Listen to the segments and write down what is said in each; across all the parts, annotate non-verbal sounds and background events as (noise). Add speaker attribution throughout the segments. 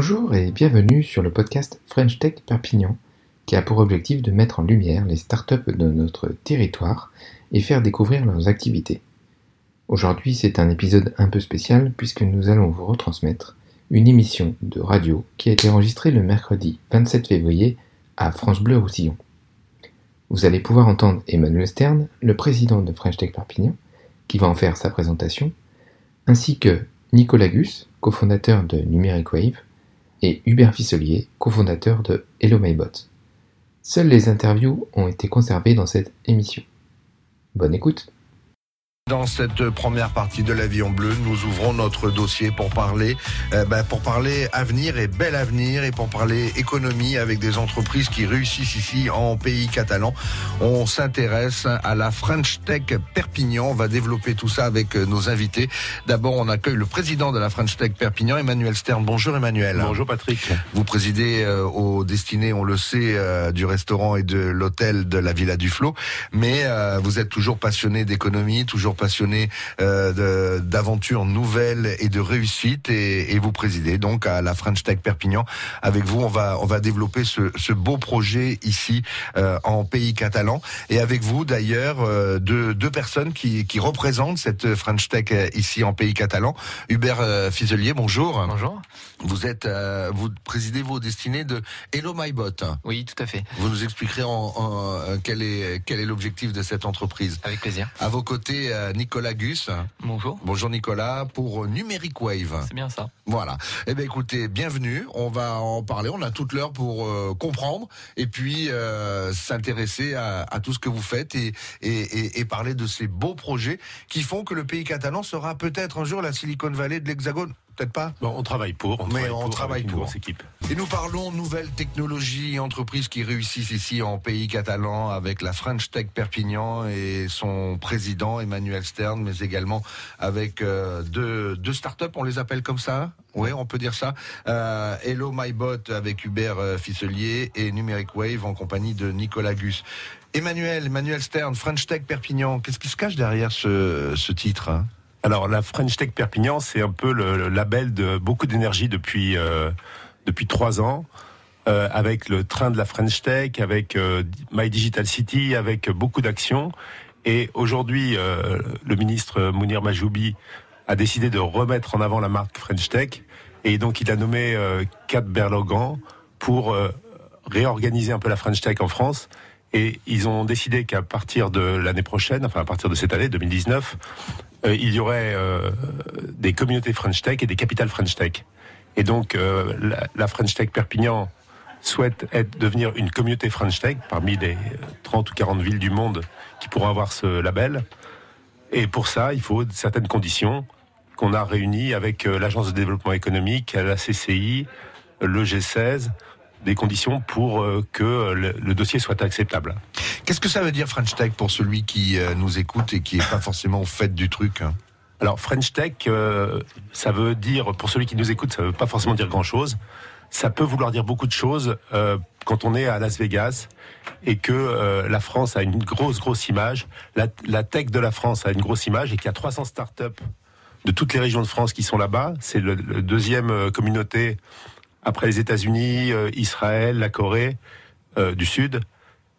Speaker 1: Bonjour et bienvenue sur le podcast French Tech Perpignan, qui a pour objectif de mettre en lumière les startups de notre territoire et faire découvrir leurs activités. Aujourd'hui, c'est un épisode un peu spécial puisque nous allons vous retransmettre une émission de radio qui a été enregistrée le mercredi 27 février à France Bleu Roussillon. Vous allez pouvoir entendre Emmanuel Stern, le président de French Tech Perpignan, qui va en faire sa présentation, ainsi que Nicolas Gus, cofondateur de Numeric Wave, et Hubert Fisselier, cofondateur de Hello MyBot. Seules les interviews ont été conservées dans cette émission. Bonne écoute
Speaker 2: dans cette première partie de l'Avion Bleu, nous ouvrons notre dossier pour parler, euh, ben, pour parler avenir et bel avenir et pour parler économie avec des entreprises qui réussissent ici en pays catalan. On s'intéresse à la French Tech Perpignan. On va développer tout ça avec euh, nos invités. D'abord, on accueille le président de la French Tech Perpignan, Emmanuel Stern. Bonjour Emmanuel.
Speaker 3: Bonjour Patrick.
Speaker 2: Vous présidez euh, au destiné, on le sait, euh, du restaurant et de l'hôtel de la Villa du Flot, mais vous êtes toujours passionné d'économie, toujours passionné euh, d'aventures nouvelles et de réussite et, et, vous présidez donc à la French Tech Perpignan. Avec vous, on va on va développer ce, ce beau projet ici euh, en pays catalan et avec vous d'ailleurs euh, deux, deux personnes qui, qui représentent cette French Tech ici en pays catalan. Hubert Fizelier, bonjour.
Speaker 4: Bonjour.
Speaker 2: Vous êtes vous présidez vos destinées de Hello MyBot.
Speaker 4: Oui, tout à fait.
Speaker 2: Vous nous expliquerez en, en, quel est quel est l'objectif de cette entreprise.
Speaker 4: Avec plaisir.
Speaker 2: À vos côtés, euh, Nicolas Gus.
Speaker 4: Bonjour.
Speaker 2: Bonjour Nicolas pour Numeric Wave.
Speaker 4: C'est bien ça.
Speaker 2: Voilà. Eh bien écoutez, bienvenue. On va en parler. On a toute l'heure pour euh, comprendre et puis euh, s'intéresser à, à, tout ce que vous faites et, et, et, et, parler de ces beaux projets qui font que le pays catalan sera peut-être un jour la Silicon Valley de l'Hexagone peut-être pas
Speaker 3: bon, On travaille pour.
Speaker 2: On
Speaker 3: mais
Speaker 2: travaille
Speaker 3: on
Speaker 2: pour travaille pour.
Speaker 3: Équipe.
Speaker 2: Et nous parlons nouvelles technologies, entreprises qui réussissent ici en pays catalan avec la French Tech Perpignan et son président Emmanuel Stern, mais également avec euh, deux, deux startups, on les appelle comme ça oui, on peut dire ça. Euh, Hello MyBot avec Hubert euh, Fisselier et Numeric Wave en compagnie de Nicolas Gus. Emmanuel, Emmanuel Stern, French Tech Perpignan, qu'est-ce qui se cache derrière ce, ce titre hein?
Speaker 3: Alors la French Tech Perpignan, c'est un peu le, label de beaucoup d'énergie depuis euh, depuis trois ans, euh, avec le train de la French Tech, avec euh, My Digital City, avec beaucoup d'actions. Et aujourd'hui, euh, le ministre Mounir Majoubi a décidé de remettre en avant la marque French Tech, et donc il a nommé euh, Kat Berlogan pour euh, réorganiser un peu la French Tech en France. Et ils ont décidé qu'à partir de l'année prochaine, enfin à partir de cette année 2019, euh, il y aurait euh, des communautés French Tech et des capitales French Tech. Et donc euh, la, French Tech Perpignan souhaite être, devenir une communauté French Tech parmi les 30 ou 40 villes du monde qui pourront avoir ce label. Et pour ça, il faut certaines conditions qu'on a réunies avec l'Agence de développement économique, la CCI, le G16, des conditions pour euh, que le, le, dossier soit acceptable.
Speaker 2: Qu'est-ce que ça veut dire French Tech pour celui qui euh, nous écoute et qui est pas forcément au fait du truc hein?
Speaker 3: Alors French Tech, euh, ça veut dire pour celui qui nous écoute, ça veut pas forcément dire grand-chose. Ça peut vouloir dire beaucoup de choses euh, quand on est à Las Vegas et que euh, la France a une grosse grosse image, la, la tech de la France a une grosse image et qu'il y a 300 startups de toutes les régions de France qui sont là-bas. C'est le, le, deuxième communauté après les États-Unis, euh, Israël, la Corée euh, du Sud.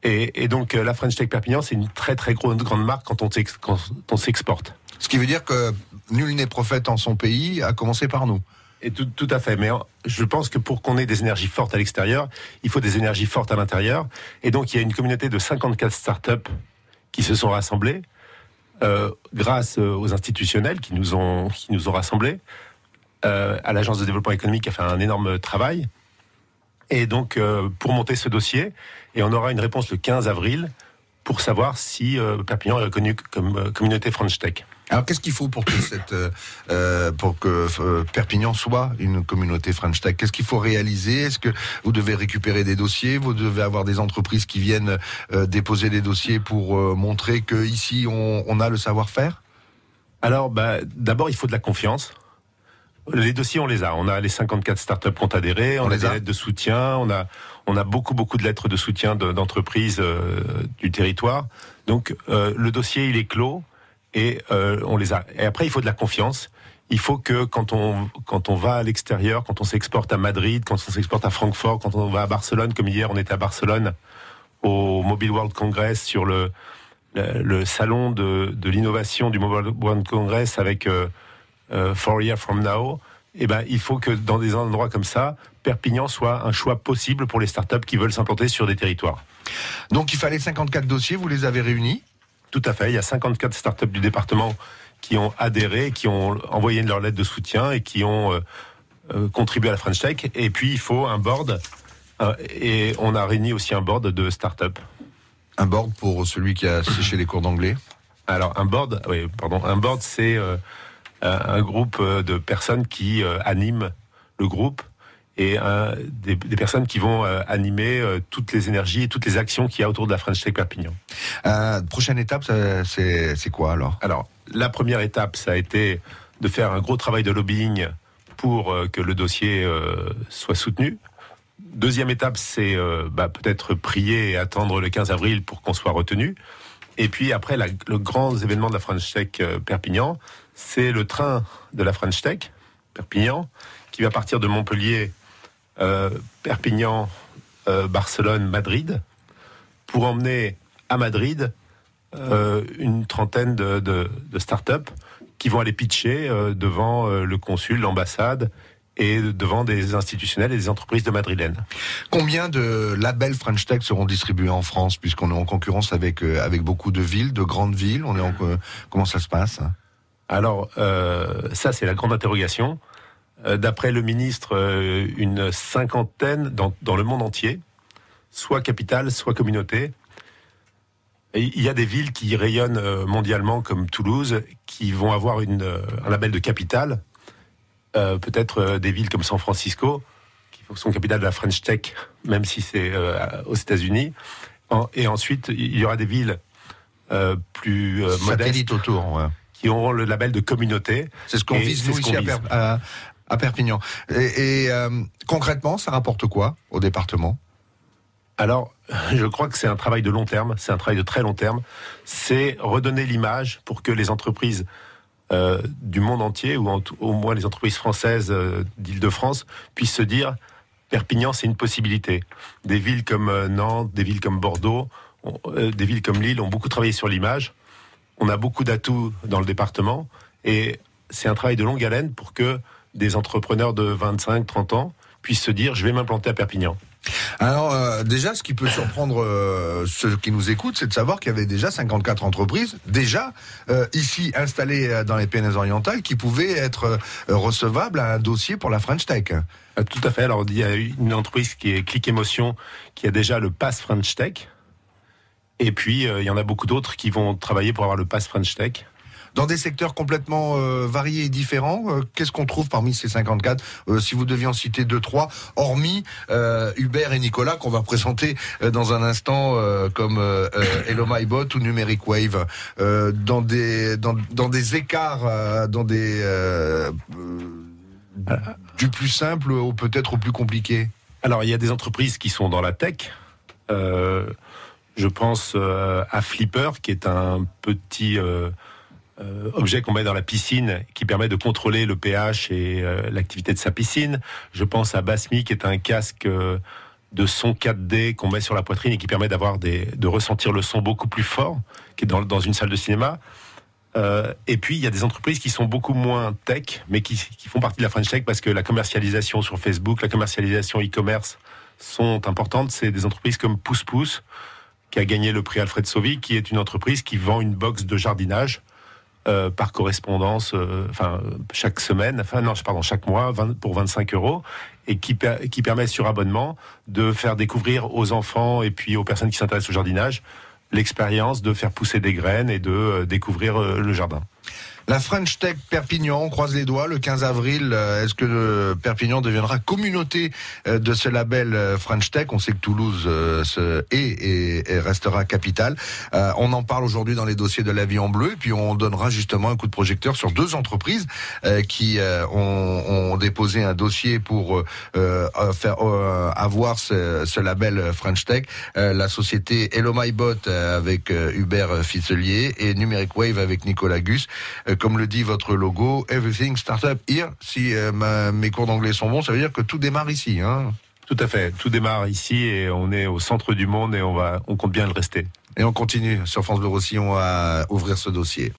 Speaker 3: Et, et donc euh, la French Tech Perpignan, c'est une très très grande, grande marque quand on s'exporte.
Speaker 2: Ce qui veut dire que nul n'est prophète en son pays, à commencer par nous.
Speaker 3: Et tout, tout, à fait. Mais je pense que pour qu'on ait des énergies fortes à l'extérieur, il faut des énergies fortes à l'intérieur. Et donc il y a une communauté de 54 startups qui se sont rassemblées euh, grâce aux institutionnels qui nous ont qui nous ont rassemblés, à l'agence de développement économique qui a fait un énorme travail. Et donc, euh, pour monter ce dossier, et on aura une réponse le 15 avril pour savoir si euh, Perpignan est reconnu comme euh, communauté French Tech.
Speaker 2: Alors, qu'est-ce qu'il faut pour que cette, euh, pour que euh, Perpignan soit une communauté French Tech? Qu'est-ce qu'il faut réaliser? Est-ce que vous devez récupérer des dossiers? Vous devez avoir des entreprises qui viennent euh, déposer des dossiers pour euh, montrer que ici on, on a le savoir-faire?
Speaker 3: Alors, bah, d'abord, il faut de la confiance. Les dossiers, on les a. On a les 54 startups qui ont adhéré, on, on a des a. lettres de soutien, on a, on a beaucoup, beaucoup de lettres de soutien d'entreprises de, euh, du territoire. Donc, euh, le dossier, il est clos et euh, on les a. Et après, il faut de la confiance. il faut que quand on quand on va à l'extérieur, quand on s'exporte à Madrid, quand on s'exporte à Francfort, quand on va à Barcelone, comme hier on était à Barcelone au Mobile World Congress sur le le, salon de, de l'innovation du Mobile World Congress avec euh, Four Years From Now. Eh ben, il faut que dans des endroits comme ça, Perpignan soit un choix possible pour les startups qui veulent s'implanter sur des territoires.
Speaker 2: Donc il fallait 54 dossiers, vous les avez réunis?
Speaker 3: Tout à fait. Il y a 54 startups du département qui ont adhéré, qui ont envoyé leur lettre de soutien et qui ont euh, euh, contribué à la French Tech. Et puis il faut un board. Euh, et on a réuni aussi un board de startups.
Speaker 2: Un board pour celui qui a séché les cours d'anglais?
Speaker 3: Alors un board, oui, pardon, un board c'est un groupe de personnes qui animent le groupe et des, personnes qui vont animer toutes les énergies et toutes les actions qu'il y a autour de la French Tech Perpignan.
Speaker 2: prochaine étape, c'est quoi alors?
Speaker 3: Alors, la première étape, ça a été de faire un gros travail de lobbying pour euh, que le dossier euh, soit soutenu. Deuxième étape, c'est euh, bah, peut-être prier et attendre le 15 avril pour qu'on soit retenu. Et puis après, le grand événement de la French Tech Perpignan, c'est le train de la French Tech Perpignan qui va partir de Montpellier, Perpignan, Barcelone, Madrid, pour emmener à Madrid euh, une trentaine de, de, de start-up qui vont aller pitcher euh, devant euh, le consul, l'ambassade et devant des institutionnels et des entreprises de madrilène.
Speaker 2: Combien de labels French Tech seront distribués en France puisqu'on est en concurrence avec avec beaucoup de villes, de grandes villes? Comment ça se passe?
Speaker 3: Alors ça c'est la grande interrogation. D'après le ministre, une cinquantaine dans, dans le monde entier, soit capitale, soit communauté. Il y a des villes qui rayonnent euh, mondialement comme Toulouse, qui vont avoir euh, un label de capitale. Euh, peut-être des villes comme San Francisco, qui sont capitales de la French Tech, même si c'est aux États-Unis. et ensuite, il y aura des villes plus modestes
Speaker 2: autour,
Speaker 3: qui auront le label de communauté.
Speaker 2: C'est ce qu'on vise nous ici à, à, Perpignan. Et, et concrètement, ça rapporte quoi au département?
Speaker 3: Alors, je crois que c'est un travail de long terme, c'est un travail de très long terme. C'est redonner l'image pour que les entreprises euh, du monde entier, ou au moins les entreprises françaises euh, d'Île-de-France, puissent se dire Perpignan, c'est une possibilité. Des villes comme euh, Nantes, des villes comme Bordeaux, des villes comme Lille ont beaucoup travaillé sur l'image. On a beaucoup d'atouts dans le département et c'est un travail de longue haleine pour que des entrepreneurs de 25, 30 ans puissent se dire je vais m'implanter à Perpignan.
Speaker 2: Alors euh, déjà, ce qui peut surprendre euh, ceux qui nous écoutent, c'est de savoir qu'il y avait déjà 54 entreprises déjà euh, ici installées dans les Pyrénées orientales qui pouvaient être recevables à un dossier pour la French Tech.
Speaker 3: Tout à fait. Alors il y a une entreprise qui est Click Emotion qui a déjà le Pass French Tech. Et puis il y en a beaucoup d'autres qui vont travailler pour avoir le Pass French Tech
Speaker 2: dans des secteurs complètement euh, variés et différents. Euh, qu'est-ce qu'on trouve parmi ces 54 euh, Si vous deviez en citer deux, trois, hormis Hubert et Nicolas qu'on va présenter dans un instant comme Hello My Bot ou Numeric Wave, dans des dans, dans des écarts, dans des du plus simple au peut-être au plus compliqué.
Speaker 3: Alors il y a des entreprises qui sont dans la tech. Je pense à Flipper, qui est un petit euh, objet qu'on met dans la piscine qui permet de contrôler le pH et euh, l'activité de sa piscine. Je pense à Basmi qui est un casque euh, de son 4D qu'on met sur la poitrine et qui permet d'avoir de ressentir le son beaucoup plus fort, qui est dans, une salle de cinéma. et puis il y a des entreprises qui sont beaucoup moins tech, mais qui, font partie de la French Tech parce que la commercialisation sur Facebook, la commercialisation e-commerce sont importantes. C'est des entreprises comme Pousse Pousse qui a gagné le prix Alfred Sauvy, qui est une entreprise qui vend une box de jardinage euh, par correspondance, euh, enfin chaque semaine, enfin non, pardon, chaque mois, pour 25 euros, et qui, permet sur abonnement de faire découvrir aux enfants et puis aux personnes qui s'intéressent au jardinage l'expérience de faire pousser des graines et de euh, découvrir le jardin.
Speaker 2: La French Tech Perpignan, on croise les doigts, le 15 avril, euh, est-ce que le Perpignan deviendra communauté euh, de ce label euh, French Tech? On sait que Toulouse est et, restera capitale. On en parle aujourd'hui dans les dossiers de la vie en bleu, et puis on donnera justement un coup de projecteur sur deux entreprises qui ont, déposé un dossier pour faire avoir ce, label French Tech. La société Hello My Bot avec Hubert Fitzelier et Numeric Wave avec Nicolas Gus comme le dit votre logo, Everything Startup Here. Si mes cours d'anglais sont bons, ça veut dire que tout démarre ici. Hein
Speaker 3: tout à fait. Tout démarre ici et on est au centre du monde et on va, on compte bien le rester.
Speaker 2: Et on continue sur France Bleu Roussillon à ouvrir ce dossier.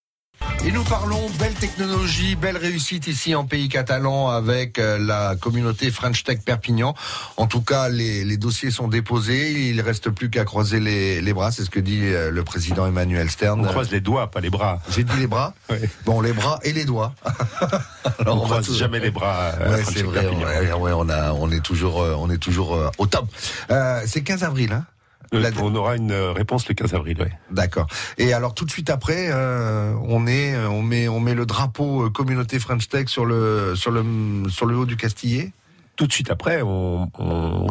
Speaker 2: Et nous parlons belle technologie, belle réussite ici en pays catalan avec euh, la communauté French Tech Perpignan. En tout cas, les, dossiers sont déposés. Il ne reste plus qu'à croiser les, bras. C'est ce que dit euh, le président Emmanuel Stern.
Speaker 3: On croise les doigts, pas les bras.
Speaker 2: J'ai dit les bras. (laughs) Bon, les bras et les doigts. (laughs)
Speaker 3: Alors, on, ne croise jamais les bras.
Speaker 2: Euh, c'est vrai. on, a, on est toujours, on est toujours au top. c'est 15 avril, hein
Speaker 3: on aura une euh, réponse le 15 avril, oui.
Speaker 2: D'accord. Et alors tout de suite après, euh, on est, euh, on met, on met le drapeau communauté French Tech sur le, sur le, sur le haut du Castillet.
Speaker 3: Tout de suite après, on,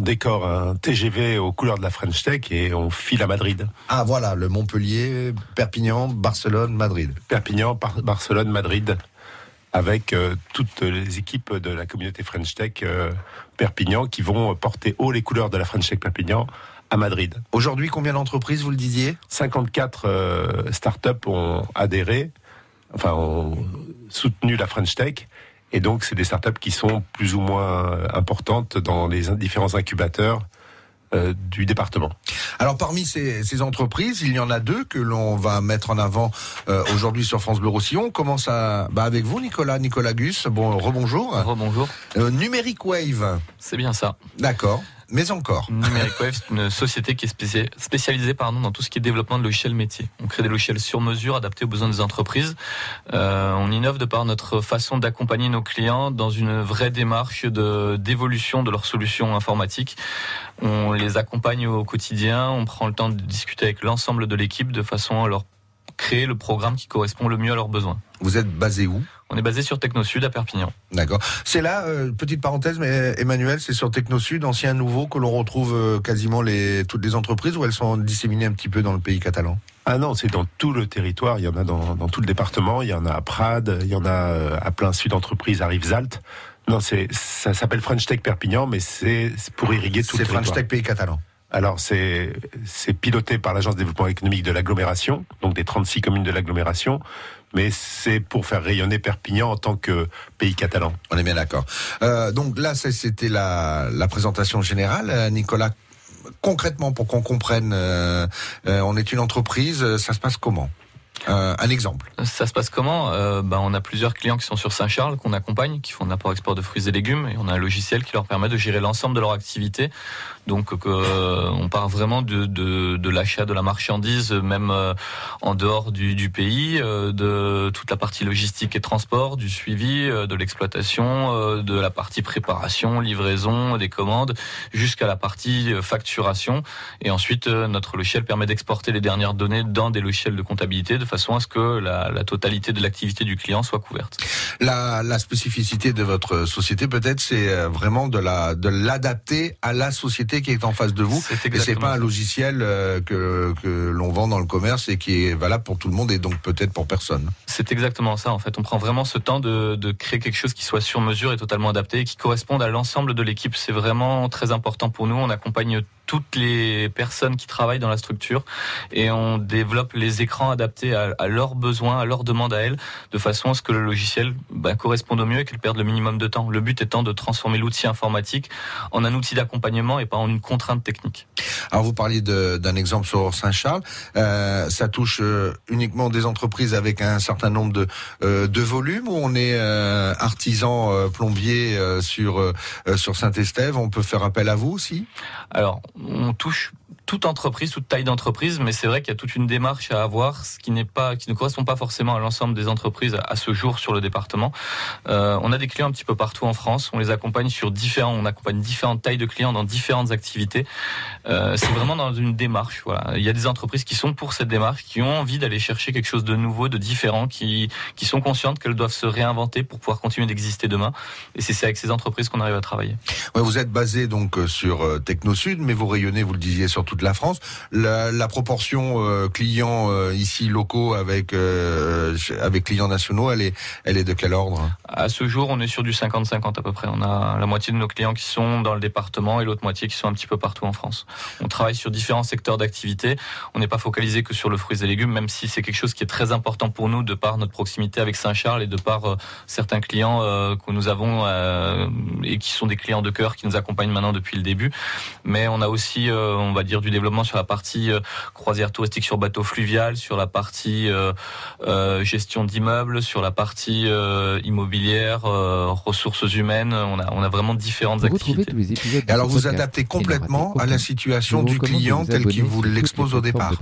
Speaker 3: décore un TGV aux couleurs de la French Tech et on file à Madrid.
Speaker 2: Ah voilà, le Montpellier, Perpignan, Barcelone, Madrid.
Speaker 3: Perpignan, Barcelone, Madrid avec toutes les équipes de la communauté French Tech Perpignan qui vont porter haut les couleurs de la French Tech Perpignan à Madrid.
Speaker 2: Aujourd'hui, combien d'entreprises, vous le disiez?
Speaker 3: 54 euh, startups ont adhéré, enfin ont soutenu la French Tech. Et donc, c'est des startups qui sont plus ou moins importantes dans les différents incubateurs euh, du département.
Speaker 2: Alors parmi ces, entreprises, il y en a deux que l'on va mettre en avant euh, aujourd'hui sur France Bleu Roussillon. On commence à, bah avec vous, Nicolas, Nicolas Gus. Bon, rebonjour.
Speaker 4: Rebonjour.
Speaker 2: Numérique Wave.
Speaker 4: C'est bien ça.
Speaker 2: D'accord mais encore.
Speaker 4: Numeric Wave, c'est une société qui est spécialisée pardon, dans tout ce qui est développement de logiciels métiers. On crée des logiciels sur mesure, adaptés aux besoins des entreprises. Euh, on innove de par notre façon d'accompagner nos clients dans une vraie démarche de d'évolution de leurs solutions informatiques. On les accompagne au quotidien, on prend le temps de discuter avec l'ensemble de l'équipe de façon à leur créer le programme qui correspond le mieux à leurs besoins.
Speaker 2: Vous êtes basé où?
Speaker 4: On est basé sur TechnoSud à Perpignan.
Speaker 2: D'accord. C'est là, euh, petite parenthèse, mais Emmanuel, c'est sur TechnoSud, ancien nouveau, que l'on retrouve euh, quasiment les, toutes les entreprises ou elles sont disséminées un petit peu dans le pays catalan?
Speaker 3: Ah non, c'est dans tout le territoire. Il y en a dans, tout le département. Il y en a à Prades. Il y en a euh, à plein sud entreprise à Rivesaltes. Non, c'est ça s'appelle French Tech Perpignan, mais c'est pour irriguer tout le territoire.
Speaker 2: C'est French Tech pays catalan.
Speaker 3: Alors c'est c'est piloté par l'agence de développement économique de l'agglomération, donc des 36 communes de l'agglomération, mais c'est pour faire rayonner Perpignan en tant que pays catalan.
Speaker 2: On est bien d'accord. Euh, donc là c'était la, la présentation générale, euh, Nicolas. Concrètement, pour qu'on comprenne, euh, on est une entreprise, ça se passe comment? Euh, un exemple.
Speaker 4: Ça se passe comment? Euh, ben, On a plusieurs clients qui sont sur Saint-Charles, qu'on accompagne, qui font de l'import-export de fruits et légumes, et on a un logiciel qui leur permet de gérer l'ensemble de leur activité. Donc euh, on part vraiment de, de, de l'achat de la marchandise, même euh, en dehors du, du pays, euh, de toute la partie logistique et transport, du suivi, de l'exploitation, de la partie préparation, livraison, des commandes, jusqu'à la partie facturation. Et ensuite, notre logiciel permet d'exporter les dernières données dans des logiciels de comptabilité de façon à ce que la, la totalité de l'activité du client soit couverte.
Speaker 2: La, la spécificité de votre société, peut-être, c'est euh, vraiment de la de l'adapter à la société qui est en face de vous. Et c'est pas un logiciel euh, que, que l'on vend dans le commerce et qui est valable pour tout le monde et donc peut-être pour personne.
Speaker 4: C'est exactement ça. En fait, on prend vraiment ce temps de, de créer quelque chose qui soit sur mesure et totalement adapté et qui corresponde à l'ensemble de l'équipe. C'est vraiment très important pour nous. On accompagne toutes les personnes qui travaillent dans la structure et on développe les écrans adaptés à, leurs besoins, à leurs demandes à elles, de façon à ce que le logiciel ben, corresponde au mieux et qu'elle perde le minimum de temps. Le but étant de transformer l'outil informatique en un outil d'accompagnement et pas en une contrainte technique.
Speaker 2: Alors vous parliez d'un exemple sur Saint-Charles, euh, ça touche euh, uniquement des entreprises avec un certain nombre de, euh, de volumes ou on est artisan plombier sur, sur Saint-Estève, on peut faire appel à vous aussi?
Speaker 4: Alors on touche toute entreprise, toute taille d'entreprise, mais c'est vrai qu'il y a toute une démarche à avoir, ce qui ne correspond pas forcément à l'ensemble des entreprises à ce jour sur le département. Euh, on a des clients un petit peu partout en France. On les accompagne sur différents, on accompagne différentes tailles de clients dans différentes activités. Euh, c'est vraiment dans une démarche. Il y a des entreprises qui sont pour cette démarche, qui ont envie d'aller chercher quelque chose de nouveau, de différent, qui sont conscientes qu'elles doivent se réinventer pour pouvoir continuer d'exister demain. Et c'est avec ces entreprises qu'on arrive à travailler.
Speaker 2: Vous êtes basé donc euh, sur TechnoSud, mais vous rayonnez, vous le disiez, sur toute toute la France. La, proportion euh, clients euh, ici locaux avec euh, avec clients nationaux, elle est elle est de quel ordre?
Speaker 4: À ce jour, on est sur du 50-50 à peu près. On a la moitié de nos clients qui sont dans le département et l'autre moitié qui sont un petit peu partout en France. On travaille sur différents secteurs d'activité. On n'est pas focalisé que sur le fruits et légumes, même si c'est quelque chose qui est très important pour nous de par notre proximité avec Saint-Charles et de par certains clients que nous avons et qui sont des clients de cœur qui nous accompagnent maintenant depuis le début. Mais on a aussi, on va dire, du développement sur la partie euh, croisière touristique sur bateau fluvial, sur la partie euh, gestion d'immeubles, sur la partie immobilière, ressources humaines. On a, on a vraiment différentes activités.
Speaker 2: Et alors vous adaptez complètement à la situation du client tel qu'il vous l'expose au départ.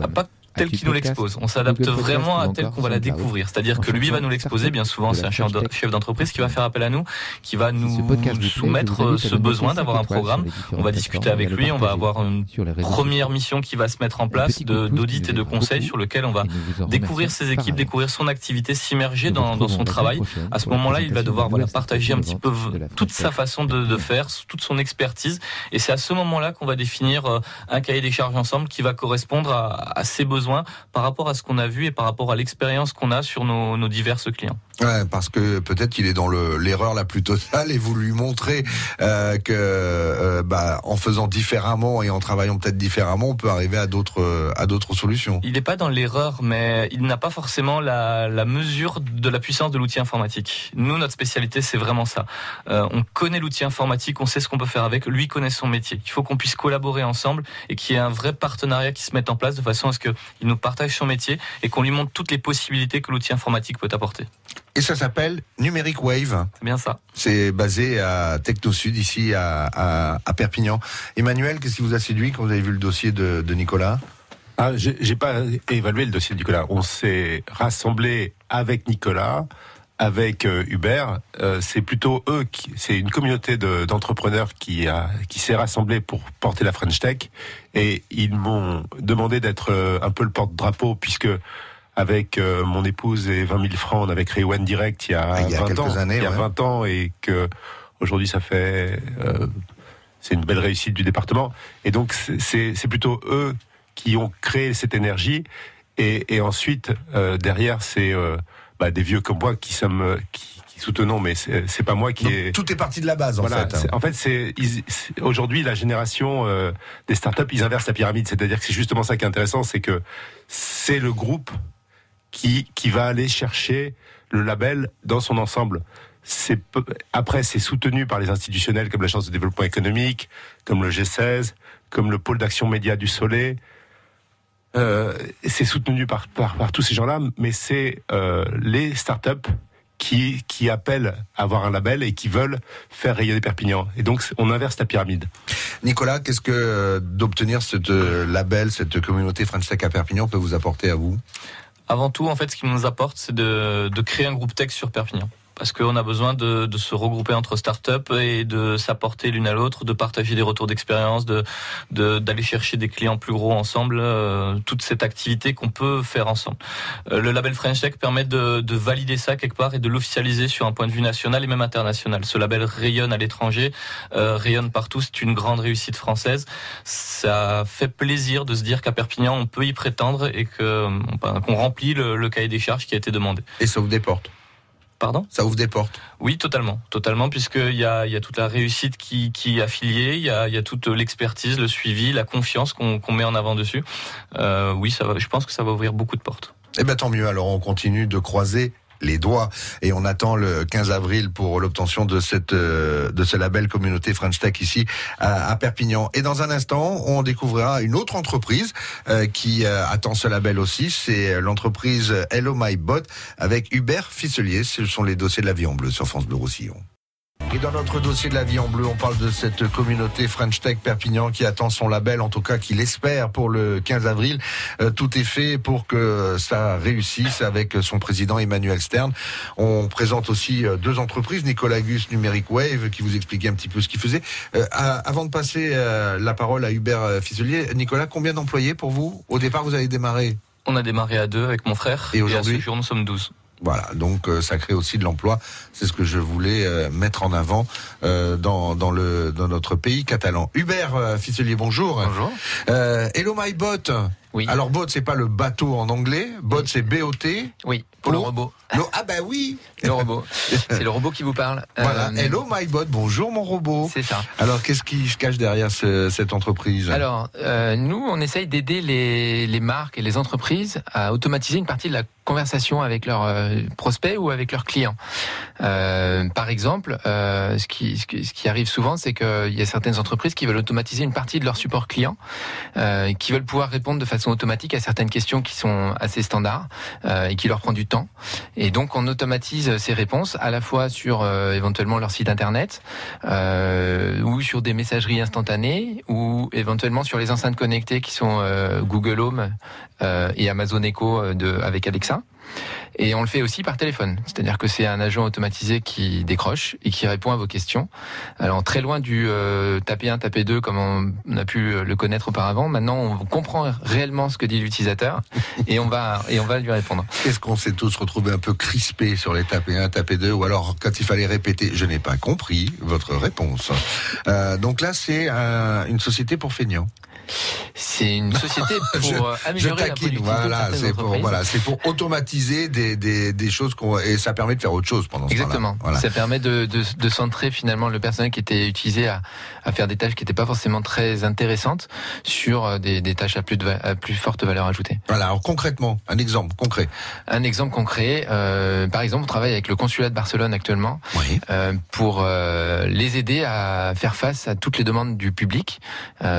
Speaker 4: Ah, pas tel qu'il nous l'expose. On s'adapte vraiment à tel qu'on va la découvrir. C'est-à-dire que lui va nous l'exposer, bien souvent c'est un chef d'entreprise qui va faire appel à nous, qui va nous soumettre ce besoin d'avoir un programme. On va discuter avec lui, on va avoir une première mission qui va se mettre en place d'audit et de conseil sur lequel on va découvrir ses équipes, découvrir son activité, s'immerger dans, dans son travail. À ce moment-là, il va devoir voilà, partager un petit peu toute sa façon de, de faire, toute son expertise. Et c'est à ce moment-là qu'on va définir un cahier des charges ensemble qui va correspondre à, à ses besoins par rapport à ce qu'on a vu et par rapport à l'expérience qu'on a sur nos, diverses clients.
Speaker 2: Ouais, parce que peut-être qu'il est dans l'erreur la plus totale et vous lui montrez euh, que euh, bah, en faisant différemment et en travaillant peut-être différemment, on peut arriver à d'autres à d'autres solutions.
Speaker 4: Il n'est pas dans l'erreur, mais il n'a pas forcément la, la, mesure de la puissance de l'outil informatique. Nous, notre spécialité, c'est vraiment ça. Euh, on connaît l'outil informatique, on sait ce qu'on peut faire avec. Lui connaît son métier. Il faut qu'on puisse collaborer ensemble et qu'il y ait un vrai partenariat qui se mette en place de façon à ce qu'il nous partage son métier et qu'on lui montre toutes les possibilités que l'outil informatique peut apporter.
Speaker 2: Et ça s'appelle Numeric Wave.
Speaker 4: C'est bien ça.
Speaker 2: C'est basé à Techno Sud, ici à, à, Perpignan. Emmanuel, qu'est-ce qui vous a séduit quand vous avez vu le dossier de, de Nicolas?
Speaker 3: Ah, j'ai pas évalué le dossier de Nicolas. On s'est rassemblé avec Nicolas, avec euh, Hubert. Euh, c'est plutôt eux qui, c'est une communauté d'entrepreneurs qui a, qui s'est rassemblée pour porter la French Tech. Et ils m'ont demandé d'être euh, un peu le porte-drapeau puisque avec euh, mon épouse et 20 000 francs, on avait créé One Direct il y a, ah, il y a 20 ans, années, il y a 20 ans, et que aujourd'hui ça fait, euh, c'est une belle réussite du département. Et donc c'est plutôt eux qui ont créé cette énergie, et, et ensuite euh, derrière c'est euh, bah, des vieux comme moi qui sommes qui, qui soutenons, mais c'est pas moi qui
Speaker 2: est. Tout est parti de la base, en fait. Hein.
Speaker 3: En fait, c'est aujourd'hui la génération euh, des startups, ils inversent la pyramide. C'est-à-dire que c'est justement ça qui est intéressant, c'est que c'est le groupe qui, va aller chercher le label dans son ensemble. Après c'est soutenu par les institutionnels comme l'agence de développement économique, comme le G16, comme le pôle d'action média du Soleil. Euh, c'est soutenu par, par, tous ces gens-là, mais c'est euh, les startups qui, qui appellent à avoir un label et qui veulent faire rayonner Perpignan. Et donc, on inverse la pyramide.
Speaker 2: Nicolas, qu'est-ce que euh, d'obtenir ce label, cette communauté French Tech à Perpignan peut vous apporter à vous?
Speaker 4: Avant tout, en fait, ce qui nous apporte, c'est de, de créer un groupe tech sur Perpignan parce qu'on a besoin de, de, se regrouper entre startups et de s'apporter l'une à l'autre, de partager des retours d'expérience, de d'aller chercher des clients plus gros ensemble, euh, toute cette activité qu'on peut faire ensemble. Euh, le label French Tech permet de, de, valider ça quelque part et de l'officialiser sur un point de vue national et même international. Ce label rayonne à l'étranger, euh, rayonne partout, c'est une grande réussite française. Ça fait plaisir de se dire qu'à Perpignan on peut y prétendre et qu'on remplit le, cahier des charges qui a été demandé.
Speaker 2: Et ça des portes.
Speaker 4: Pardon
Speaker 2: Ça ouvre des portes.
Speaker 4: Oui, totalement, totalement, puisqu'il y a, y a toute la réussite qui, qui est affiliée, il y a, y a toute l'expertise, le suivi, la confiance qu'on met en avant dessus. Euh, oui, ça va, je pense que ça va ouvrir beaucoup de portes.
Speaker 2: Eh bien, tant mieux. Alors, on continue de croiser les doigts et on attend le 15 avril pour l'obtention de cette euh, de ce label communauté French Tech ici à, Perpignan. Et dans un instant, on découvrira une autre entreprise euh, qui euh, attend ce label aussi, c'est l'entreprise Hello My Bot avec Hubert Fisselier. Ce sont les dossiers de la vie en bleu sur France Bleu Roussillon. Et dans notre dossier de la vie en bleu, on parle de cette communauté French Tech Perpignan qui attend son label, en tout cas qui l'espère pour le 15 avril. Euh, tout est fait pour que ça réussisse avec son président Emmanuel Stern. On présente aussi euh, deux entreprises, Nicolas Gus Numeric Wave, qui vous expliquait un petit peu ce qu'il faisait. Euh, avant de passer la parole à Hubert Fisselier, Nicolas, combien d'employés pour vous? Au départ, vous avez démarré?
Speaker 4: On a démarré à deux avec mon frère. Et aujourd'hui, nous sommes 12.
Speaker 2: Voilà, donc euh, ça crée aussi de l'emploi. C'est ce que je voulais euh, mettre en avant euh, dans, dans, le, dans notre pays catalan. Hubert euh, Ficelier, bonjour.
Speaker 5: Bonjour.
Speaker 2: Euh, hello my bot.
Speaker 5: Oui.
Speaker 2: Alors bot, c'est pas le bateau en anglais. Bot, c'est B-O-T.
Speaker 5: Oui, pour le robot.
Speaker 2: Ah bah oui.
Speaker 5: Le robot. C'est le robot qui vous parle.
Speaker 2: Voilà.
Speaker 5: Euh,
Speaker 2: Hello my bot. Bonjour mon robot.
Speaker 5: C'est ça.
Speaker 2: Alors qu'est-ce qui se cache derrière ce- cette entreprise?
Speaker 5: Alors, euh, nous, on essaye d'aider les, les marques et les entreprises à automatiser une partie de la conversation avec leurs euh, prospects ou avec leurs clients. Par exemple, ce, qui, ce, qui, ce qui arrive souvent, c'est qu'il y a certaines entreprises qui veulent automatiser une partie de leur support client, qui veulent pouvoir répondre de façon automatique à certaines questions qui sont assez standards euh, et qui leur prend du temps. Et donc, on automatise ces réponses à la fois sur euh, éventuellement leur site internet euh, ou sur des messageries instantanées ou éventuellement sur les enceintes connectées qui sont euh, Google Home euh, et Amazon Echo euh, de, avec Alexa. Et on le fait aussi par téléphone, c'est-à-dire que c'est un agent automatisé qui décroche et qui répond à vos questions. Alors très loin du euh, taper 1, taper 2 comme on, a pu le connaître auparavant. Maintenant, on comprend réellement ce que dit l'utilisateur (laughs) et on va et on va lui répondre.
Speaker 2: Qu'est-ce qu'on s'est tous retrouvés un peu crispés sur les tapés 1, tapés 2 ou alors quand il fallait répéter, je n'ai pas compris votre réponse. Euh, donc là, c'est un- une société pour feignants.
Speaker 5: C'est une société (laughs) pour
Speaker 2: Je-
Speaker 5: euh,
Speaker 2: Je
Speaker 5: améliorer la
Speaker 2: taquine,
Speaker 5: de
Speaker 2: voilà, c'est pour voilà, automatiser des, des, des choses qu'on et ça permet de faire autre chose pendant ce temps-là.
Speaker 5: Exactement.
Speaker 2: Voilà.
Speaker 5: Ça permet de, de, de centrer finalement le personnel qui était utilisé à, à faire des tâches qui n'étaient pas forcément très intéressantes sur euh, des, des tâches à plus, de, à plus forte valeur ajoutée.
Speaker 2: Voilà, alors concrètement, un exemple concret.
Speaker 5: Un exemple concret, euh, par exemple, on travaille avec le consulat de Barcelone actuellement
Speaker 2: Oui.
Speaker 5: euh, pour euh, les aider à faire face à toutes les demandes du public,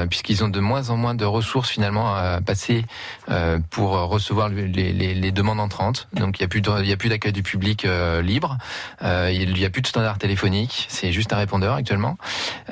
Speaker 5: puisqu'ils ont de moins en moins de ressources finalement à passer euh, pour recevoir les, les- les demandes entrantes. Donc il n'y a plus d'accueil du public euh, libre, Euh, il n'y a plus de standard téléphonique, c'est juste un répondeur actuellement.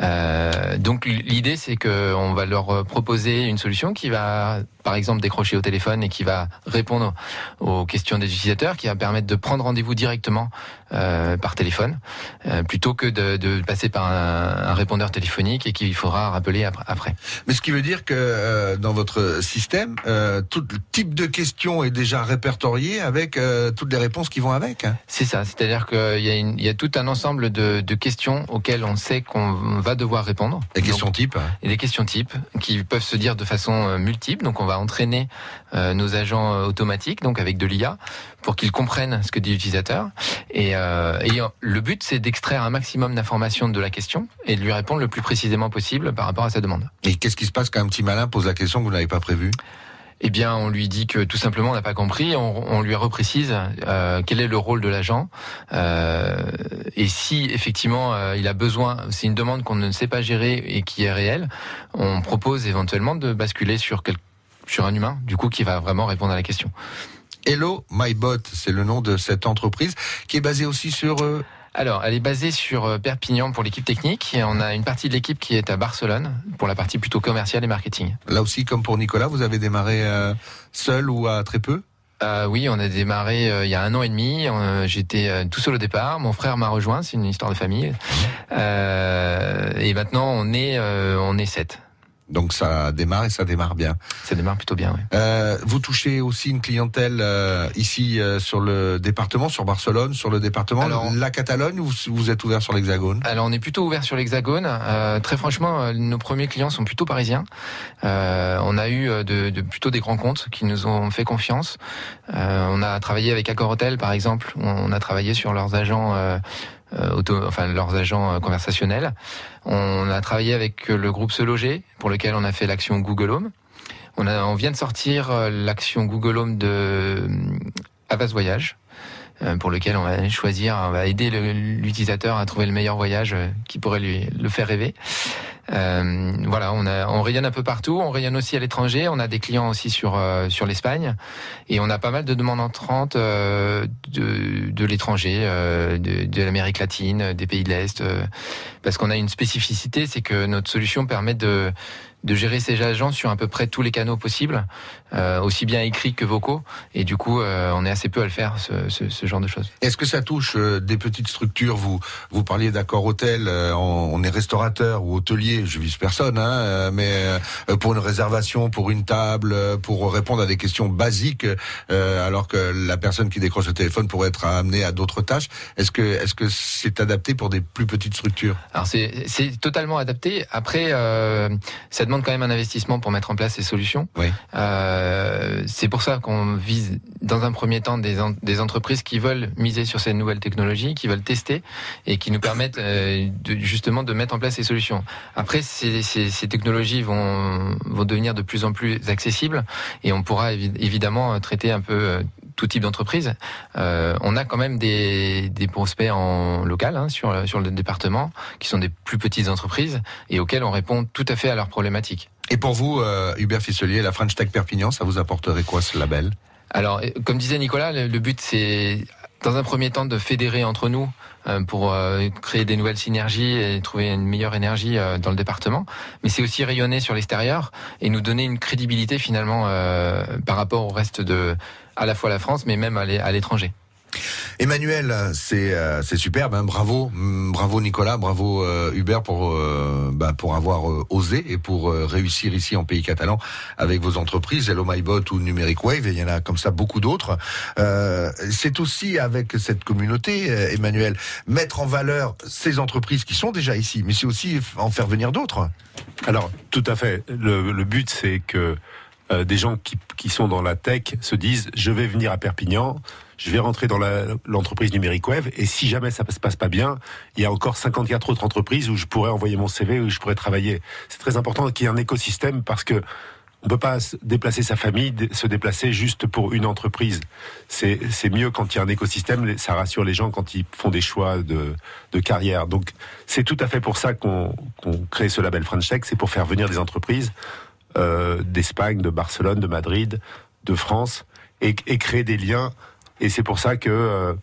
Speaker 5: Euh, donc l'idée c'est que on va leur proposer une solution qui va par exemple décrocher au téléphone et qui va répondre aux questions des utilisateurs, qui va permettre de prendre rendez-vous directement euh, par téléphone, euh, plutôt que de, de passer par un, un répondeur téléphonique et qu'il faudra rappeler ap- après.
Speaker 2: Mais ce qui veut dire que euh, dans votre système, euh, tout type de question est déjà répertorié avec euh, toutes les réponses qui vont avec. hein.
Speaker 5: C'est ça, c'est-à-dire qu'il y, y a tout un ensemble de, de questions auxquelles on sait qu'on va devoir répondre. Donc,
Speaker 2: questions type.
Speaker 5: et des questions types qui peuvent se dire de façon euh, multiple. Donc on va entraîner euh, nos agents euh, automatiques, donc avec de l'IA, pour qu'ils comprennent ce que dit l'utilisateur. Et, euh, et le but, c'est d'extraire un maximum d'informations de la question et de lui répondre le plus précisément possible par rapport à sa demande.
Speaker 2: Et qu'est-ce qui se passe quand un petit malin pose la question que vous n'avez pas prévue?
Speaker 5: Eh bien, on lui dit que tout simplement on n'a pas compris. On, on lui reprécise euh, quel est le rôle de l'agent euh, et si effectivement euh, il a besoin, c'est une demande qu'on ne sait pas gérer et qui est réelle, on propose éventuellement de basculer sur quel- sur un humain, du coup, qui va vraiment répondre à la question.
Speaker 2: Hello My Bot, c'est le nom de cette entreprise qui est basée aussi sur. euh,
Speaker 5: Alors, elle est basée sur euh, Perpignan pour l'équipe technique et on a une partie de l'équipe qui est à Barcelone pour la partie plutôt commerciale et marketing.
Speaker 2: là aussi, comme pour Nicolas, vous avez démarré euh, seul ou à très peu?
Speaker 5: Euh, oui, on a démarré euh, il y a un an et demi. Euh, J'étais tout seul au départ. Mon frère m'a rejoint. C'est une histoire de famille. Euh, et maintenant, on est euh, on est sept.
Speaker 2: Donc ça démarre et ça démarre bien.
Speaker 5: Ça démarre plutôt bien. Oui.
Speaker 2: Euh, vous touchez aussi une clientèle euh, ici euh, sur le département, sur Barcelone, sur le département,
Speaker 5: Alors-
Speaker 2: la Catalogne, ou vous êtes ouvert sur l'Hexagone?
Speaker 5: Alors, on est plutôt ouvert sur l'Hexagone. Euh, très franchement, euh, nos premiers clients sont plutôt parisiens. Euh, on a eu de, de plutôt des grands comptes qui nous ont fait confiance. Euh, on a travaillé avec Accor Hotel, par exemple. On, on a travaillé sur leurs agents. Euh, enfin leurs agents euh, conversationnels. On a travaillé avec euh, le groupe Se Loger, pour lequel on a fait l'action Google Home. On, a, on vient de sortir l'action Google Home de Avas Voyage, pour lequel on va choisir, on va aider l'utilisateur à trouver le meilleur voyage qui pourrait lui le faire rêver. Euh, voilà, on, a, on rayonne un peu partout, on rayonne aussi à l'étranger, on a des clients aussi sur euh, sur l'Espagne. Et on a pas mal de demandes entrantes euh, de, de l'étranger, euh, de, de l'Amérique latine, des pays de l'Est, euh, parce qu'on a une spécificité, c'est que notre solution permet de de gérer ses agents sur à peu près tous les canaux possibles, euh, aussi bien écrits que vocaux. Et du coup, euh, on est assez peu à le faire, ce, ce, ce genre de choses.
Speaker 2: Est-ce que ça touche euh, des petites structures? Vous vous parliez d'accord hôtel, euh, on, on est restaurateur ou hôtelier, je vise personne, hein, euh, mais euh, pour une réservation, pour une table, euh, pour répondre à des questions basiques, euh, alors que la personne qui décroche le téléphone pourrait être amenée à d'autres tâches. Est-ce que est-ce que c'est adapté pour des plus petites structures?
Speaker 5: Alors c'est c'est totalement adapté. Après, euh, ça demande quand même un investissement pour mettre en place ces solutions.
Speaker 2: Oui.
Speaker 5: Euh, c'est pour ça qu'on vise dans un premier temps des, en- des entreprises qui veulent miser sur ces nouvelles technologies, qui veulent tester et qui nous permettent de, justement de mettre en place ces solutions. Après, ces, ces, ces technologies vont, vont devenir de plus en plus accessibles et on pourra évi- évidemment traiter un peu euh, tout type d'entreprise. Euh, on a quand même des, des prospects en local hein, sur, sur le département qui sont des plus petites entreprises et auxquelles on répond tout à fait à leurs problématiques.
Speaker 2: Et pour vous, euh, Hubert Fisselier, la French Tech Perpignan, ça vous apporterait quoi ce label?
Speaker 5: Alors, euh, comme disait Nicolas, le, le but c'est dans un premier temps de fédérer entre nous euh, pour euh, créer des nouvelles synergies et trouver une meilleure énergie euh, dans le département. Mais c'est aussi rayonner sur l'extérieur et nous donner une crédibilité finalement euh, par rapport au reste de à la fois la France, mais même à l'étranger.
Speaker 2: Emmanuel, c'est euh, superbe, hein, bravo, Mm, bravo Nicolas, bravo euh, Hubert pour euh, bah, pour avoir euh, osé et pour euh, réussir ici en pays catalan avec vos entreprises, Hello MyBot ou Numeric Wave, il y en a comme ça beaucoup d'autres. Euh, c'est aussi avec cette communauté, Emmanuel, mettre en valeur ces entreprises qui sont déjà ici, mais c'est aussi en faire venir d'autres.
Speaker 3: Alors, tout à fait. Le, le but, c'est que euh, des gens qui, qui sont dans la tech se disent je vais venir à Perpignan, je vais rentrer dans l'entreprise numérique web, et si jamais ça se passe pas bien, il y a encore 54 autres entreprises où je pourrais envoyer mon CV, où je pourrais travailler. C'est très important qu'il y ait un écosystème parce que on peut pas déplacer sa famille, se déplacer juste pour une entreprise. C'est mieux quand il y a un écosystème, ça rassure les gens quand ils font des choix de, de carrière. Donc c'est tout à fait pour ça qu'on crée ce label French Tech, c'est pour faire venir des entreprises d'Espagne, de Barcelone, de Madrid, de France, et, et créer des liens. Et c'est pour ça que euh,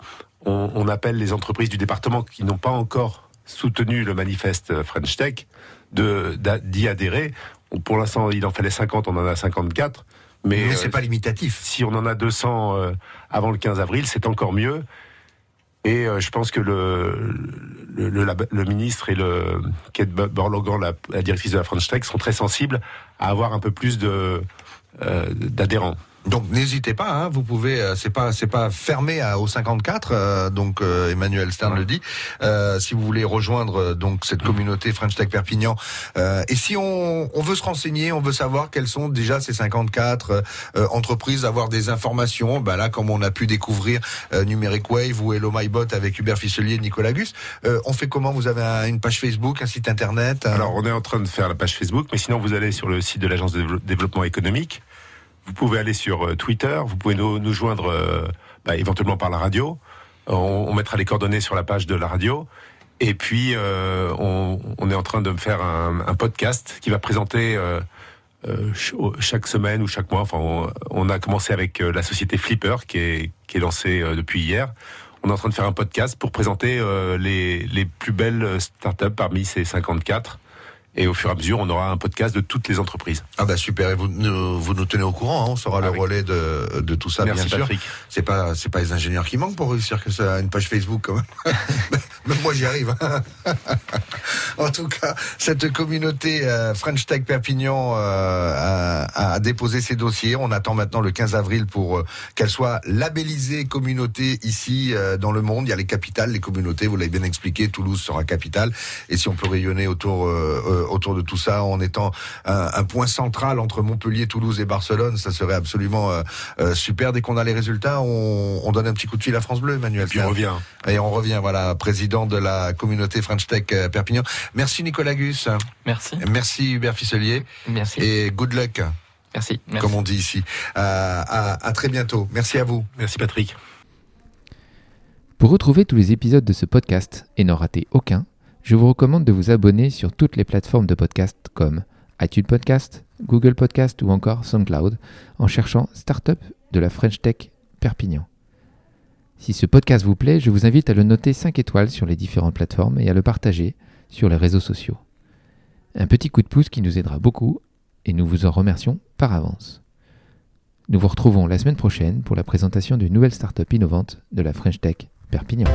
Speaker 3: on, on appelle les entreprises du département qui n'ont pas encore soutenu le manifeste French Tech d'y adhérer. Pour l'instant, il en fallait 50, on en a 54. Mais,
Speaker 2: Mais
Speaker 3: euh,
Speaker 2: c'est pas limitatif.
Speaker 3: si on en a 200 euh, avant le 15 avril, c'est encore mieux. Et euh, je pense que le, ministre et le Kate Borlogan, la, la directrice de la French Tech, sont très sensibles à avoir un peu plus de euh, d'adhérents.
Speaker 2: Donc n'hésitez pas, hein, vous pouvez, euh, c'est pas c'est pas fermé à, au 54, euh, donc euh, Emmanuel Stern le dit. Euh, si vous voulez rejoindre euh, donc cette communauté French Tech Perpignan, euh, et si on, on veut se renseigner, on veut savoir quelles sont déjà ces 54 euh, entreprises, avoir des informations, bah là comme on a pu découvrir euh, Numeric Wave ou Hello My Bot avec Hubert Fisselier, et Nicolas Gus, euh, on fait comment? Vous avez un- une page Facebook, un site internet un-
Speaker 3: Alors, on est en train de faire la page Facebook, mais sinon, vous allez sur le site de l'Agence de dévelop- développement économique. Vous pouvez aller sur euh, Twitter. Vous pouvez nous, nous joindre euh, bah, éventuellement par la radio. On, mettra les coordonnées sur la page de la radio. Et puis, euh, on, est en train de faire un, podcast qui va présenter chaque semaine ou chaque mois. Enfin, on, on a commencé avec la société Flipper qui est, qui est lancée depuis hier. On est en train de faire un podcast pour présenter les, les plus belles startups parmi ces 54. Et au fur et à mesure, on aura un podcast de toutes les entreprises.
Speaker 2: Ah bah super, et vous, nous- vous nous tenez au courant, hein, on sera
Speaker 3: Ah
Speaker 2: le
Speaker 3: oui.
Speaker 2: relais de, de tout ça,
Speaker 3: Merci
Speaker 2: bien sûr. C'est pas c'est pas les ingénieurs qui manquent pour réussir que ça une page Facebook quand même. (laughs) même moi j'y arrive. hein. (laughs) en tout cas, cette communauté euh, French Tech Perpignan euh, a, a déposé ses dossiers. On attend maintenant le 15 avril pour euh, qu'elle soit labellisée communauté ici dans le monde. Il y a les capitales, les communautés. Vous l'avez bien expliqué. Toulouse sera capitale. Et si on peut rayonner autour euh, autour de tout ça en étant un, un point central entre Montpellier, Toulouse et Barcelone, ça serait absolument euh, euh, super. Dès qu'on a les résultats, on, on donne un petit coup de fil à France Bleu, Emmanuel.
Speaker 3: Et puis on revient.
Speaker 2: Et on revient, voilà, président de la communauté French Tech euh, Perpignan. Merci Nicolas Gus,
Speaker 4: Merci.
Speaker 2: merci Hubert Fisselier
Speaker 5: Merci.
Speaker 2: et good luck,
Speaker 5: Merci.
Speaker 4: Merci.
Speaker 2: comme on dit ici. Euh, à, à très bientôt. Merci à vous.
Speaker 3: Merci Patrick.
Speaker 1: Pour retrouver tous les épisodes de ce podcast et n'en rater aucun, je vous recommande de vous abonner sur toutes les plateformes de podcast comme iTunes Podcast, Google Podcast ou encore SoundCloud en cherchant Startup de la French Tech Perpignan. Si ce podcast vous plaît, je vous invite à le noter 5 étoiles sur les différentes plateformes et à le partager sur les réseaux sociaux. Un petit coup de pouce qui nous aidera beaucoup et nous vous en remercions par avance. Nous vous retrouvons la semaine prochaine pour la présentation d'une nouvelle start-up innovante de la French Tech Perpignan.